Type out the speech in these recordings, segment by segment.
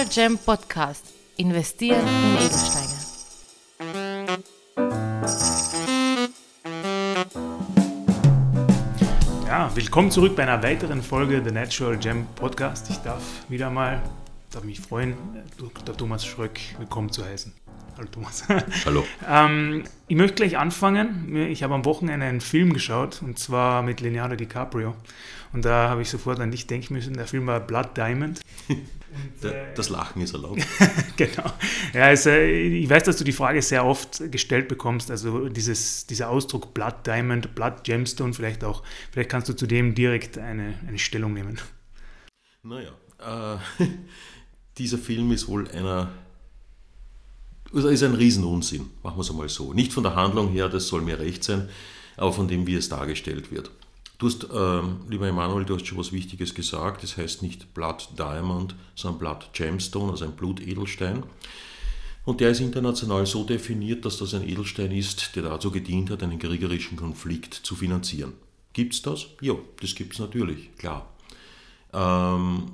Natural Gem Podcast. Investieren in Edelsteine. Ja, willkommen zurück bei einer weiteren Folge The Natural Gem Podcast. Ich darf wieder mal, darf mich freuen, Dr. Thomas Schröck willkommen zu heißen. Hallo Thomas. Hallo. ähm, ich möchte gleich anfangen. Ich habe am Wochenende einen Film geschaut und zwar mit Leonardo DiCaprio. Und da habe ich sofort an dich denken müssen. Der Film war Blood Diamond. Und, äh, das Lachen ist erlaubt. genau. Ja, also, ich weiß, dass du die Frage sehr oft gestellt bekommst. Also dieses, dieser Ausdruck Blood Diamond, Blood Gemstone, vielleicht auch. Vielleicht kannst du zu dem direkt eine, eine Stellung nehmen. Naja, äh, dieser Film ist wohl einer also ist ein Riesenunsinn, machen wir es einmal so. Nicht von der Handlung her, das soll mir recht sein, aber von dem, wie es dargestellt wird. Du hast, äh, lieber Emanuel, du hast schon was Wichtiges gesagt. Das heißt nicht Blood Diamond, sondern Blood Gemstone, also ein Blutedelstein. Und der ist international so definiert, dass das ein Edelstein ist, der dazu gedient hat, einen kriegerischen Konflikt zu finanzieren. Gibt es das? Ja, das gibt es natürlich, klar. Ähm,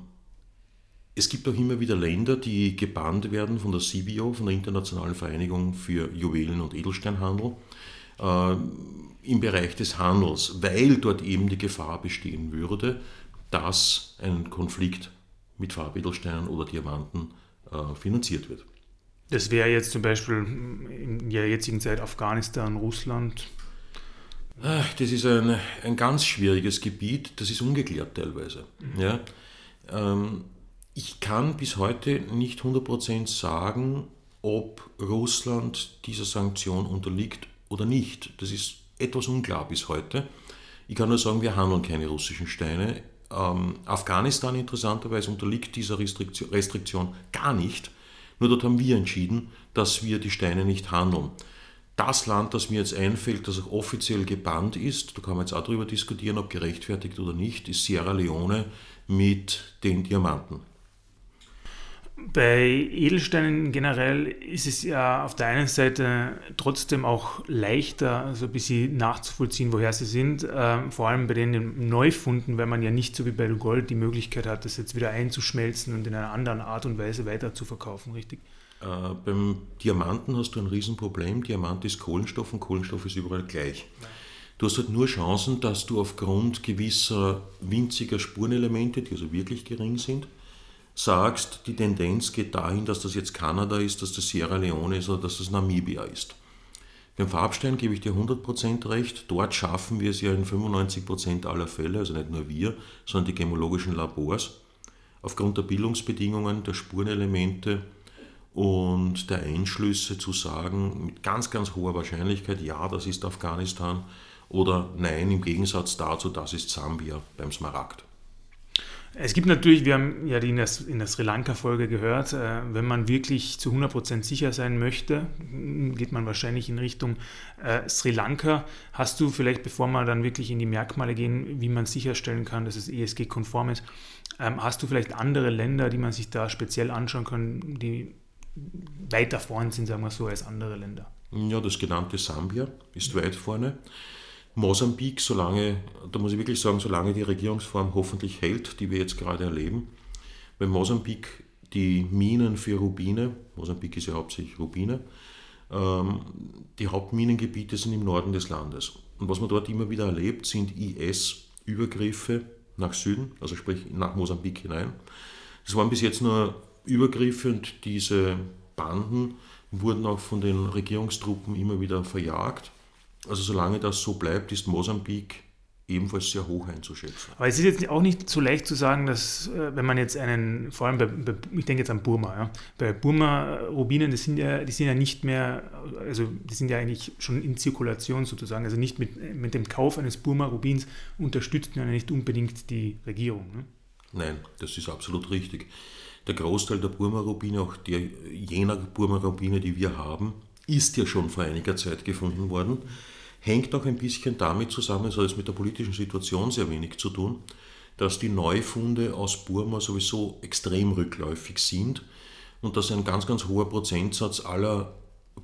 es gibt auch immer wieder Länder, die gebannt werden von der CBO, von der Internationalen Vereinigung für Juwelen- und Edelsteinhandel, äh, im Bereich des Handels, weil dort eben die Gefahr bestehen würde, dass ein Konflikt mit Farbedelsteinen oder Diamanten äh, finanziert wird. Das wäre jetzt zum Beispiel in der jetzigen Zeit Afghanistan, Russland. Das ist ein, ein ganz schwieriges Gebiet, das ist ungeklärt teilweise. Mhm. Ja? Ähm, ich kann bis heute nicht 100% sagen, ob Russland dieser Sanktion unterliegt oder nicht. Das ist etwas unklar bis heute. Ich kann nur sagen, wir handeln keine russischen Steine. Ähm, Afghanistan interessanterweise unterliegt dieser Restriktion, Restriktion gar nicht. Nur dort haben wir entschieden, dass wir die Steine nicht handeln. Das Land, das mir jetzt einfällt, das auch offiziell gebannt ist, da kann man jetzt auch darüber diskutieren, ob gerechtfertigt oder nicht, ist Sierra Leone mit den Diamanten. Bei Edelsteinen generell ist es ja auf der einen Seite trotzdem auch leichter, also ein bisschen nachzuvollziehen, woher sie sind. Ähm, vor allem bei den Neufunden, weil man ja nicht so wie bei Gold die Möglichkeit hat, das jetzt wieder einzuschmelzen und in einer anderen Art und Weise weiter zu verkaufen, richtig? Äh, beim Diamanten hast du ein Riesenproblem. Diamant ist Kohlenstoff und Kohlenstoff ist überall gleich. Du hast halt nur Chancen, dass du aufgrund gewisser winziger Spurenelemente, die also wirklich gering sind, sagst, die Tendenz geht dahin, dass das jetzt Kanada ist, dass das Sierra Leone ist oder dass das Namibia ist. Beim Farbstein gebe ich dir 100% recht. Dort schaffen wir es ja in 95% aller Fälle, also nicht nur wir, sondern die gemologischen Labors, aufgrund der Bildungsbedingungen, der Spurenelemente und der Einschlüsse zu sagen, mit ganz, ganz hoher Wahrscheinlichkeit, ja, das ist Afghanistan oder nein, im Gegensatz dazu, das ist Sambia beim Smaragd. Es gibt natürlich, wir haben ja die in der, in der Sri Lanka-Folge gehört, äh, wenn man wirklich zu 100% sicher sein möchte, geht man wahrscheinlich in Richtung äh, Sri Lanka. Hast du vielleicht, bevor wir dann wirklich in die Merkmale gehen, wie man sicherstellen kann, dass es ESG-konform ist, ähm, hast du vielleicht andere Länder, die man sich da speziell anschauen kann, die weiter vorne sind, sagen wir so, als andere Länder? Ja, das genannte Sambia ist weit vorne. Mosambik, solange, da muss ich wirklich sagen, solange die Regierungsform hoffentlich hält, die wir jetzt gerade erleben, weil Mosambik die Minen für Rubine, Mosambik ist ja hauptsächlich Rubine, ähm, die Hauptminengebiete sind im Norden des Landes. Und was man dort immer wieder erlebt, sind IS-Übergriffe nach Süden, also sprich nach Mosambik hinein. Das waren bis jetzt nur Übergriffe und diese Banden wurden auch von den Regierungstruppen immer wieder verjagt. Also solange das so bleibt, ist Mosambik ebenfalls sehr hoch einzuschätzen. Aber es ist jetzt auch nicht so leicht zu sagen, dass äh, wenn man jetzt einen, vor allem bei, bei ich denke jetzt an Burma, ja, bei Burma-Rubinen, das sind ja, die sind ja nicht mehr, also die sind ja eigentlich schon in Zirkulation sozusagen, also nicht mit, mit dem Kauf eines Burma-Rubins unterstützt man ja nicht unbedingt die Regierung. Ne? Nein, das ist absolut richtig. Der Großteil der Burma-Rubine, auch der, jener Burma-Rubine, die wir haben, ist ja schon vor einiger Zeit gefunden worden. Hängt auch ein bisschen damit zusammen, es hat mit der politischen Situation sehr wenig zu tun, dass die Neufunde aus Burma sowieso extrem rückläufig sind und dass ein ganz, ganz hoher Prozentsatz aller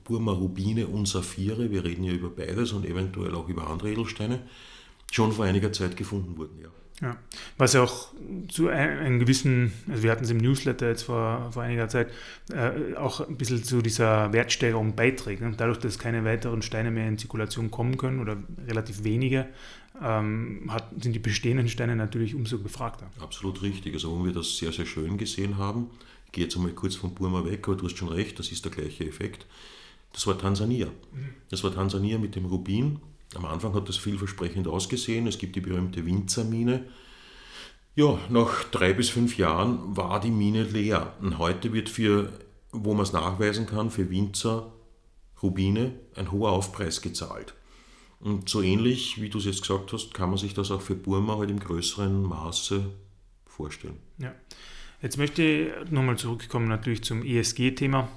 Burma Rubine und Saphire, wir reden ja über beides und eventuell auch über andere Edelsteine, schon vor einiger Zeit gefunden wurden, ja. Ja. Was ja auch zu einem gewissen, also wir hatten es im Newsletter jetzt vor, vor einiger Zeit, äh, auch ein bisschen zu dieser Wertsteigerung beiträgt. Ne? Dadurch, dass keine weiteren Steine mehr in Zirkulation kommen können oder relativ wenige, ähm, hat, sind die bestehenden Steine natürlich umso gefragter. Absolut richtig. Also wo wir das sehr, sehr schön gesehen haben, ich gehe jetzt einmal kurz von Burma weg, aber du hast schon recht, das ist der gleiche Effekt. Das war Tansania. Das war Tansania mit dem Rubin. Am Anfang hat das vielversprechend ausgesehen. Es gibt die berühmte Winzermine. Ja, nach drei bis fünf Jahren war die Mine leer. Und heute wird für, wo man es nachweisen kann, für Winzer Rubine ein hoher Aufpreis gezahlt. Und so ähnlich, wie du es jetzt gesagt hast, kann man sich das auch für Burma halt im größeren Maße vorstellen. Ja. Jetzt möchte ich nochmal zurückkommen natürlich zum ESG-Thema.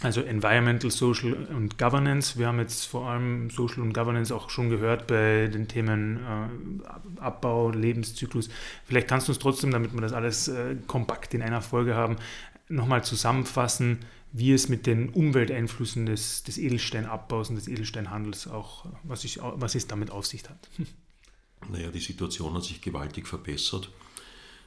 Also Environmental, Social und Governance. Wir haben jetzt vor allem Social und Governance auch schon gehört bei den Themen äh, Abbau, Lebenszyklus. Vielleicht kannst du uns trotzdem, damit wir das alles äh, kompakt in einer Folge haben, nochmal zusammenfassen, wie es mit den Umwelteinflüssen des, des Edelsteinabbaus und des Edelsteinhandels auch, was, ich, was es damit auf sich hat. Naja, die Situation hat sich gewaltig verbessert.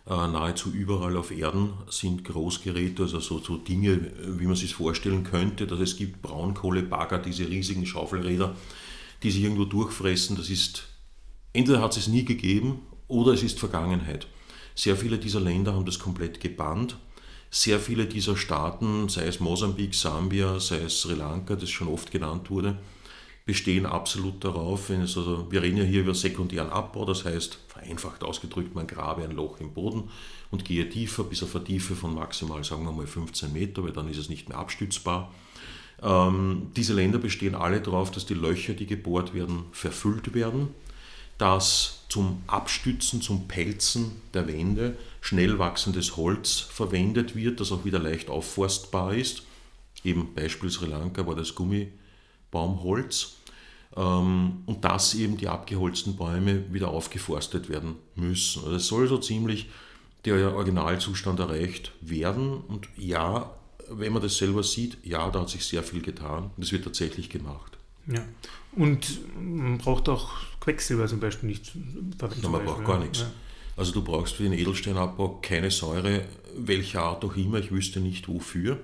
Äh, nahezu überall auf Erden sind Großgeräte, also so, so Dinge, wie man sich vorstellen könnte, dass es gibt Braunkohlebagger, diese riesigen Schaufelräder, die sich irgendwo durchfressen. Das ist, entweder hat es es nie gegeben oder es ist Vergangenheit. Sehr viele dieser Länder haben das komplett gebannt. Sehr viele dieser Staaten, sei es Mosambik, Sambia, sei es Sri Lanka, das schon oft genannt wurde, bestehen absolut darauf, also wir reden ja hier über sekundären Abbau, das heißt, vereinfacht ausgedrückt, man grabe ein Loch im Boden und gehe tiefer bis auf eine Tiefe von maximal, sagen wir mal, 15 Meter, weil dann ist es nicht mehr abstützbar. Ähm, diese Länder bestehen alle darauf, dass die Löcher, die gebohrt werden, verfüllt werden, dass zum Abstützen, zum Pelzen der Wände schnell wachsendes Holz verwendet wird, das auch wieder leicht aufforstbar ist. Eben Beispiel Sri Lanka war das Gummibaumholz. Ähm, und dass eben die abgeholzten Bäume wieder aufgeforstet werden müssen. Also es soll so ziemlich der Originalzustand erreicht werden. Und ja, wenn man das selber sieht, ja, da hat sich sehr viel getan. Das wird tatsächlich gemacht. Ja. Und man braucht auch Quecksilber zum Beispiel nicht verwenden. man braucht gar nichts. Ja. Also du brauchst für den Edelsteinabbau keine Säure, welcher Art auch immer, ich wüsste nicht wofür.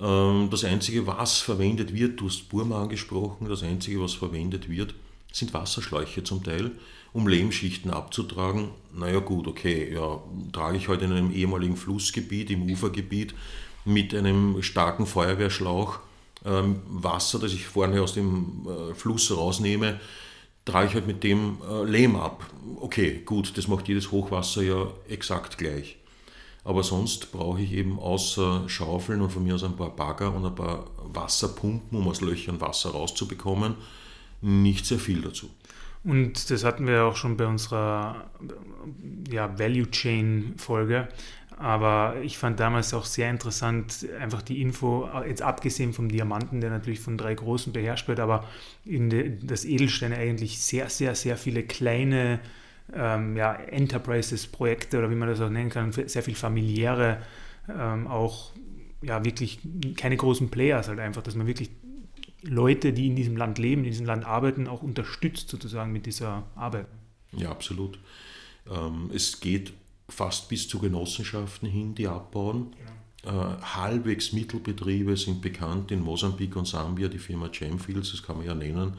Ähm, das Einzige, was verwendet wird, du hast Burma angesprochen, das Einzige, was verwendet wird, sind Wasserschläuche zum Teil, um Lehmschichten abzutragen. Naja gut, okay, ja, trage ich heute in einem ehemaligen Flussgebiet, im Ufergebiet, mit einem starken Feuerwehrschlauch ähm, Wasser, das ich vorne aus dem äh, Fluss rausnehme, trage ich halt mit dem äh, Lehm ab. Okay, gut, das macht jedes Hochwasser ja exakt gleich. Aber sonst brauche ich eben außer Schaufeln und von mir aus ein paar Bagger und ein paar Wasserpumpen, um aus Löchern Wasser rauszubekommen, nicht sehr viel dazu. Und das hatten wir auch schon bei unserer ja, Value Chain Folge. Aber ich fand damals auch sehr interessant, einfach die Info, jetzt abgesehen vom Diamanten, der natürlich von drei Großen beherrscht wird, aber in de, das Edelsteine eigentlich sehr, sehr, sehr viele kleine ähm, ja, Enterprises-Projekte oder wie man das auch nennen kann, sehr viel familiäre, ähm, auch ja wirklich keine großen Players halt einfach, dass man wirklich Leute, die in diesem Land leben, in diesem Land arbeiten, auch unterstützt sozusagen mit dieser Arbeit. Ja, absolut. Ähm, es geht fast bis zu Genossenschaften hin, die abbauen. Ja. Äh, halbwegs Mittelbetriebe sind bekannt in Mosambik und Sambia, die Firma Gemfields, das kann man ja nennen,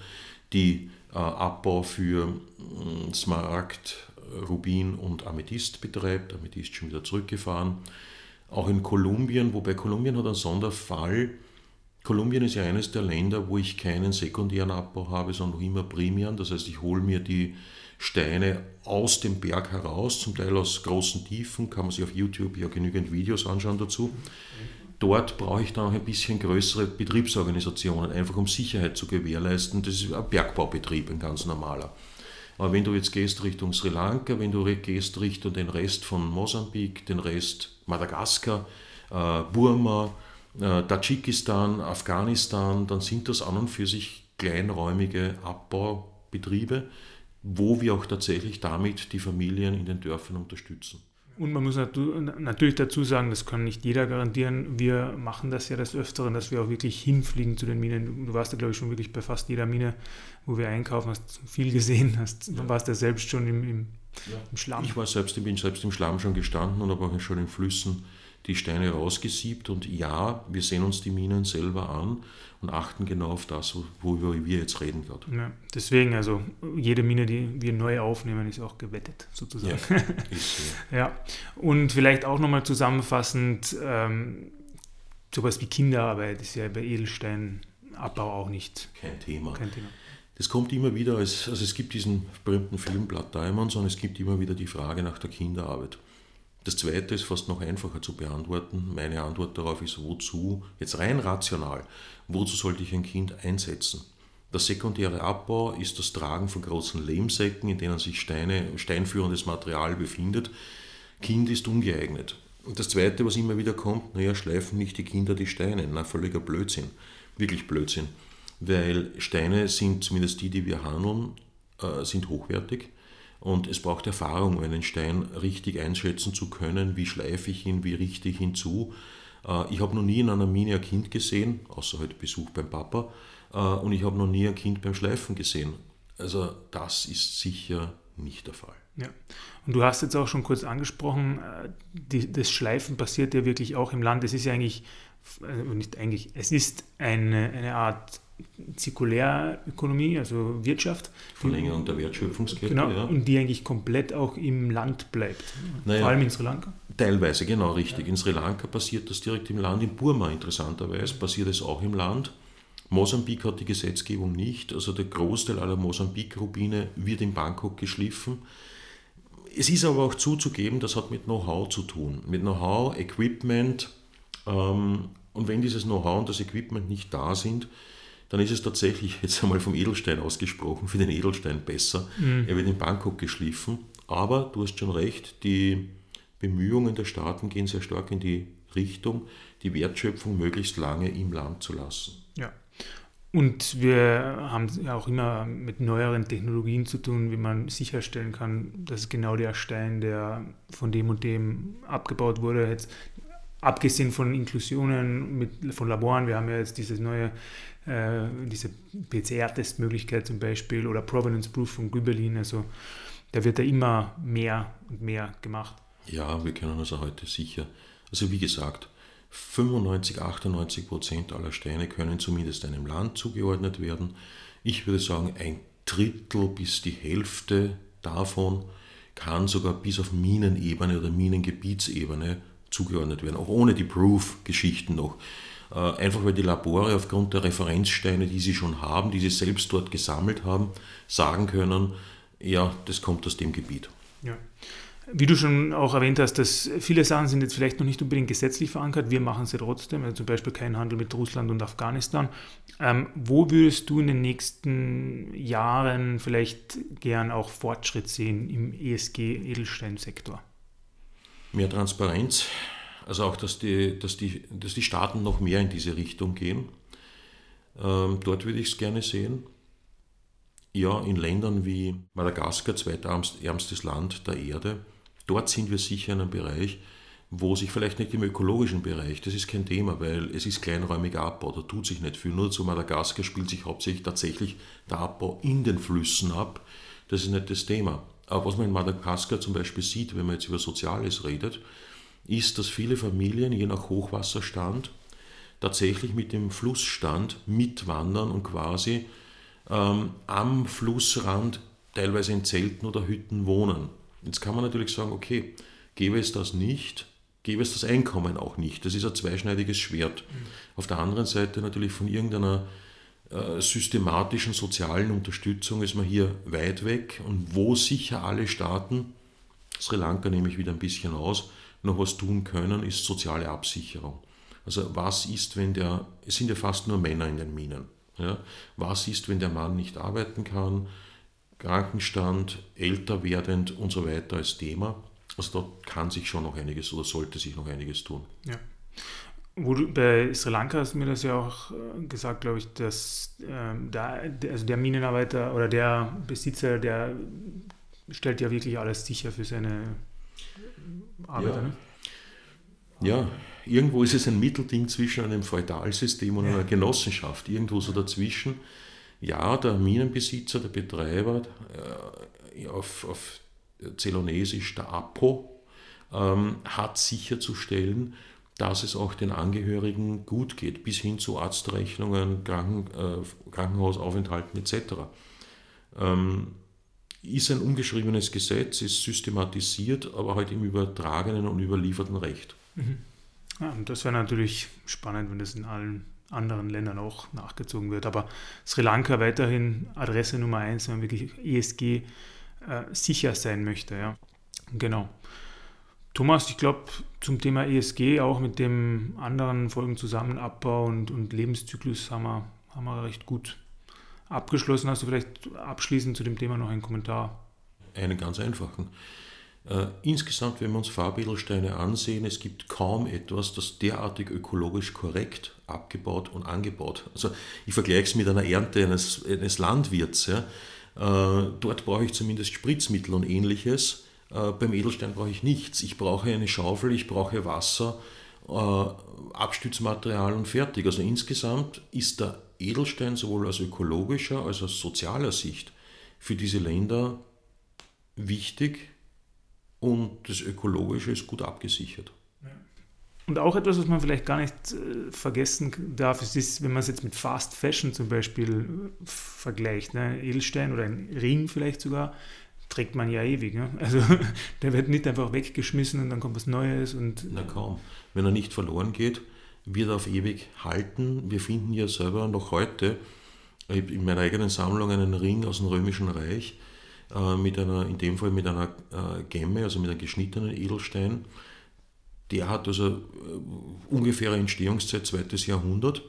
die äh, Abbau für äh, Smaragd, Rubin und Amethyst betreibt. Amethyst schon wieder zurückgefahren. Auch in Kolumbien, wobei Kolumbien hat einen Sonderfall. Kolumbien ist ja eines der Länder, wo ich keinen sekundären Abbau habe, sondern immer primären. Das heißt, ich hole mir die Steine aus dem Berg heraus, zum Teil aus großen Tiefen, kann man sich auf YouTube ja genügend Videos anschauen dazu. Dort brauche ich dann auch ein bisschen größere Betriebsorganisationen, einfach um Sicherheit zu gewährleisten. Das ist ein Bergbaubetrieb, ein ganz normaler. Aber wenn du jetzt gehst Richtung Sri Lanka, wenn du gehst Richtung den Rest von Mosambik, den Rest Madagaskar, äh, Burma, äh, Tadschikistan, Afghanistan, dann sind das an und für sich kleinräumige Abbaubetriebe, wo wir auch tatsächlich damit die Familien in den Dörfern unterstützen. Und man muss natürlich dazu sagen, das kann nicht jeder garantieren. Wir machen das ja des Öfteren, dass wir auch wirklich hinfliegen zu den Minen. Du warst ja, glaube ich, schon wirklich bei fast jeder Mine, wo wir einkaufen, hast viel gesehen, hast, ja. warst ja selbst schon im, im, ja. im Schlamm. Ich war selbst, ich bin selbst im Schlamm schon gestanden und habe auch schon in Flüssen die Steine rausgesiebt. Und ja, wir sehen uns die Minen selber an und achten genau auf das, worüber wir jetzt reden gerade. Ja, deswegen, also jede Mine, die wir neu aufnehmen, ist auch gewettet, sozusagen. Ja, so. ja. Und vielleicht auch nochmal zusammenfassend, ähm, sowas wie Kinderarbeit ist ja bei Edelsteinabbau auch nicht. Kein Thema. Kein Thema. Das kommt immer wieder, als, also es gibt diesen berühmten Film Blood Diamonds und es gibt immer wieder die Frage nach der Kinderarbeit. Das zweite ist fast noch einfacher zu beantworten. Meine Antwort darauf ist, wozu, jetzt rein rational, wozu sollte ich ein Kind einsetzen? Der sekundäre Abbau ist das Tragen von großen Lehmsäcken, in denen sich Steine, steinführendes Material befindet. Kind ist ungeeignet. Und das Zweite, was immer wieder kommt, naja, schleifen nicht die Kinder die Steine. Na, völliger Blödsinn. Wirklich Blödsinn. Weil Steine sind, zumindest die, die wir handeln, äh, sind hochwertig und es braucht Erfahrung, um einen Stein richtig einschätzen zu können, wie schleife ich ihn, wie richte ich ihn zu. Äh, ich habe noch nie in einer Mine ein Kind gesehen, außer heute Besuch beim Papa, äh, und ich habe noch nie ein Kind beim Schleifen gesehen. Also das ist sicher nicht der Fall. Ja. Und du hast jetzt auch schon kurz angesprochen, äh, die, das Schleifen passiert ja wirklich auch im Land. Es ist ja eigentlich, nicht eigentlich, es ist eine, eine Art Zirkulärökonomie, also Wirtschaft. Verlängerung der Wertschöpfungskette. Genau, ja. und die eigentlich komplett auch im Land bleibt. Naja, Vor allem in Sri Lanka. Teilweise, genau richtig. In Sri Lanka passiert das direkt im Land, in Burma interessanterweise passiert es auch im Land. Mosambik hat die Gesetzgebung nicht, also der Großteil aller Mosambik-Rubine wird in Bangkok geschliffen. Es ist aber auch zuzugeben, das hat mit Know-how zu tun. Mit Know-how, Equipment. Ähm, und wenn dieses Know-how und das Equipment nicht da sind, dann ist es tatsächlich, jetzt einmal vom Edelstein ausgesprochen, für den Edelstein besser. Mhm. Er wird in Bangkok geschliffen. Aber du hast schon recht, die Bemühungen der Staaten gehen sehr stark in die Richtung, die Wertschöpfung möglichst lange im Land zu lassen. Ja. Und wir haben ja auch immer mit neueren Technologien zu tun, wie man sicherstellen kann, dass genau der Stein, der von dem und dem abgebaut wurde, jetzt abgesehen von Inklusionen mit, von Laboren, wir haben ja jetzt dieses neue äh, diese PCR-Testmöglichkeit zum Beispiel oder Provenance Proof von Güberlin. Also da wird ja immer mehr und mehr gemacht. Ja, wir können also heute sicher, also wie gesagt, 95, 98 Prozent aller Steine können zumindest einem Land zugeordnet werden. Ich würde sagen, ein Drittel bis die Hälfte davon kann sogar bis auf Minenebene oder Minengebietsebene zugeordnet werden, auch ohne die Proof-Geschichten noch. Äh, einfach weil die Labore aufgrund der Referenzsteine, die sie schon haben, die sie selbst dort gesammelt haben, sagen können, ja, das kommt aus dem Gebiet. Ja. Wie du schon auch erwähnt hast, dass viele Sachen sind jetzt vielleicht noch nicht unbedingt gesetzlich verankert. Wir machen sie trotzdem, also zum Beispiel keinen Handel mit Russland und Afghanistan. Ähm, wo würdest du in den nächsten Jahren vielleicht gern auch Fortschritt sehen im ESG-Edelsteinsektor? Mehr Transparenz, also auch, dass die, dass die, dass die Staaten noch mehr in diese Richtung gehen. Ähm, dort würde ich es gerne sehen. Ja, in Ländern wie Madagaskar, zweitärmstes Land der Erde, dort sind wir sicher in einem Bereich, wo sich vielleicht nicht im ökologischen Bereich, das ist kein Thema, weil es ist kleinräumiger Abbau, da tut sich nicht viel. Nur zu Madagaskar spielt sich hauptsächlich tatsächlich der Abbau in den Flüssen ab. Das ist nicht das Thema. Aber was man in Madagaskar zum Beispiel sieht, wenn man jetzt über Soziales redet, ist, dass viele Familien je nach Hochwasserstand tatsächlich mit dem Flussstand mitwandern und quasi ähm, am Flussrand teilweise in Zelten oder Hütten wohnen. Jetzt kann man natürlich sagen, okay, gäbe es das nicht, gäbe es das Einkommen auch nicht. Das ist ein zweischneidiges Schwert. Mhm. Auf der anderen Seite natürlich von irgendeiner äh, systematischen sozialen Unterstützung ist man hier weit weg und wo sicher alle Staaten, Sri Lanka nehme ich wieder ein bisschen aus, noch was tun können, ist soziale Absicherung. Also was ist, wenn der, es sind ja fast nur Männer in den Minen. Ja? Was ist, wenn der Mann nicht arbeiten kann, Krankenstand, älter werdend und so weiter als Thema. Also dort kann sich schon noch einiges oder sollte sich noch einiges tun. Ja. Wo du, bei Sri Lanka hast du mir das ja auch äh, gesagt, glaube ich, dass ähm, da, also der Minenarbeiter oder der Besitzer, der stellt ja wirklich alles sicher für seine Arbeiter. Ja. Ne? Ja, irgendwo ist es ein Mittelding zwischen einem Feudalsystem und einer Genossenschaft. Irgendwo so dazwischen. Ja, der Minenbesitzer, der Betreiber, äh, auf, auf Zelonesisch der Apo, ähm, hat sicherzustellen, dass es auch den Angehörigen gut geht, bis hin zu Arztrechnungen, Kranken, äh, Krankenhausaufenthalten etc. Ähm, ist ein ungeschriebenes Gesetz, ist systematisiert, aber halt im übertragenen und überlieferten Recht. Ja, und das wäre natürlich spannend, wenn das in allen anderen Ländern auch nachgezogen wird. Aber Sri Lanka weiterhin Adresse Nummer eins, wenn man wirklich ESG äh, sicher sein möchte. Ja. Genau. Thomas, ich glaube, zum Thema ESG, auch mit dem anderen Folgen zusammen, Abbau und, und Lebenszyklus, haben wir, haben wir recht gut abgeschlossen. Hast du vielleicht abschließend zu dem Thema noch einen Kommentar? Einen ganz einfachen. Äh, insgesamt, wenn wir uns Farbedelsteine ansehen, es gibt kaum etwas, das derartig ökologisch korrekt abgebaut und angebaut. Also ich vergleiche es mit einer Ernte eines, eines Landwirts. Ja. Äh, dort brauche ich zumindest Spritzmittel und ähnliches. Äh, beim Edelstein brauche ich nichts. Ich brauche eine Schaufel, ich brauche Wasser, äh, Abstützmaterial und fertig. Also insgesamt ist der Edelstein sowohl aus ökologischer als aus sozialer Sicht für diese Länder wichtig und das Ökologische ist gut abgesichert. Und auch etwas, was man vielleicht gar nicht äh, vergessen darf, ist, ist, wenn man es jetzt mit Fast Fashion zum Beispiel äh, vergleicht, ne? Edelstein oder ein Ring vielleicht sogar, trägt man ja ewig. Ne? Also der wird nicht einfach weggeschmissen und dann kommt was Neues. Und Na kaum. Wenn er nicht verloren geht, wird er auf ewig halten. Wir finden ja selber noch heute, in meiner eigenen Sammlung einen Ring aus dem Römischen Reich, äh, mit einer, in dem Fall mit einer äh, Gemme, also mit einem geschnittenen Edelstein. Der hat also äh, ungefähre Entstehungszeit zweites Jahrhundert.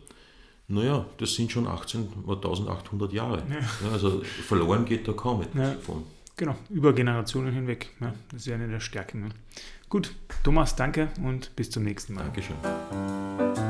Naja, das sind schon 18, 1800 Jahre. Ja. also verloren geht da kaum etwas Ja. davon. Genau, über Generationen hinweg. Ja, das ist ja eine der Stärken. Ne? Gut, Thomas, danke und bis zum nächsten Mal. Dankeschön.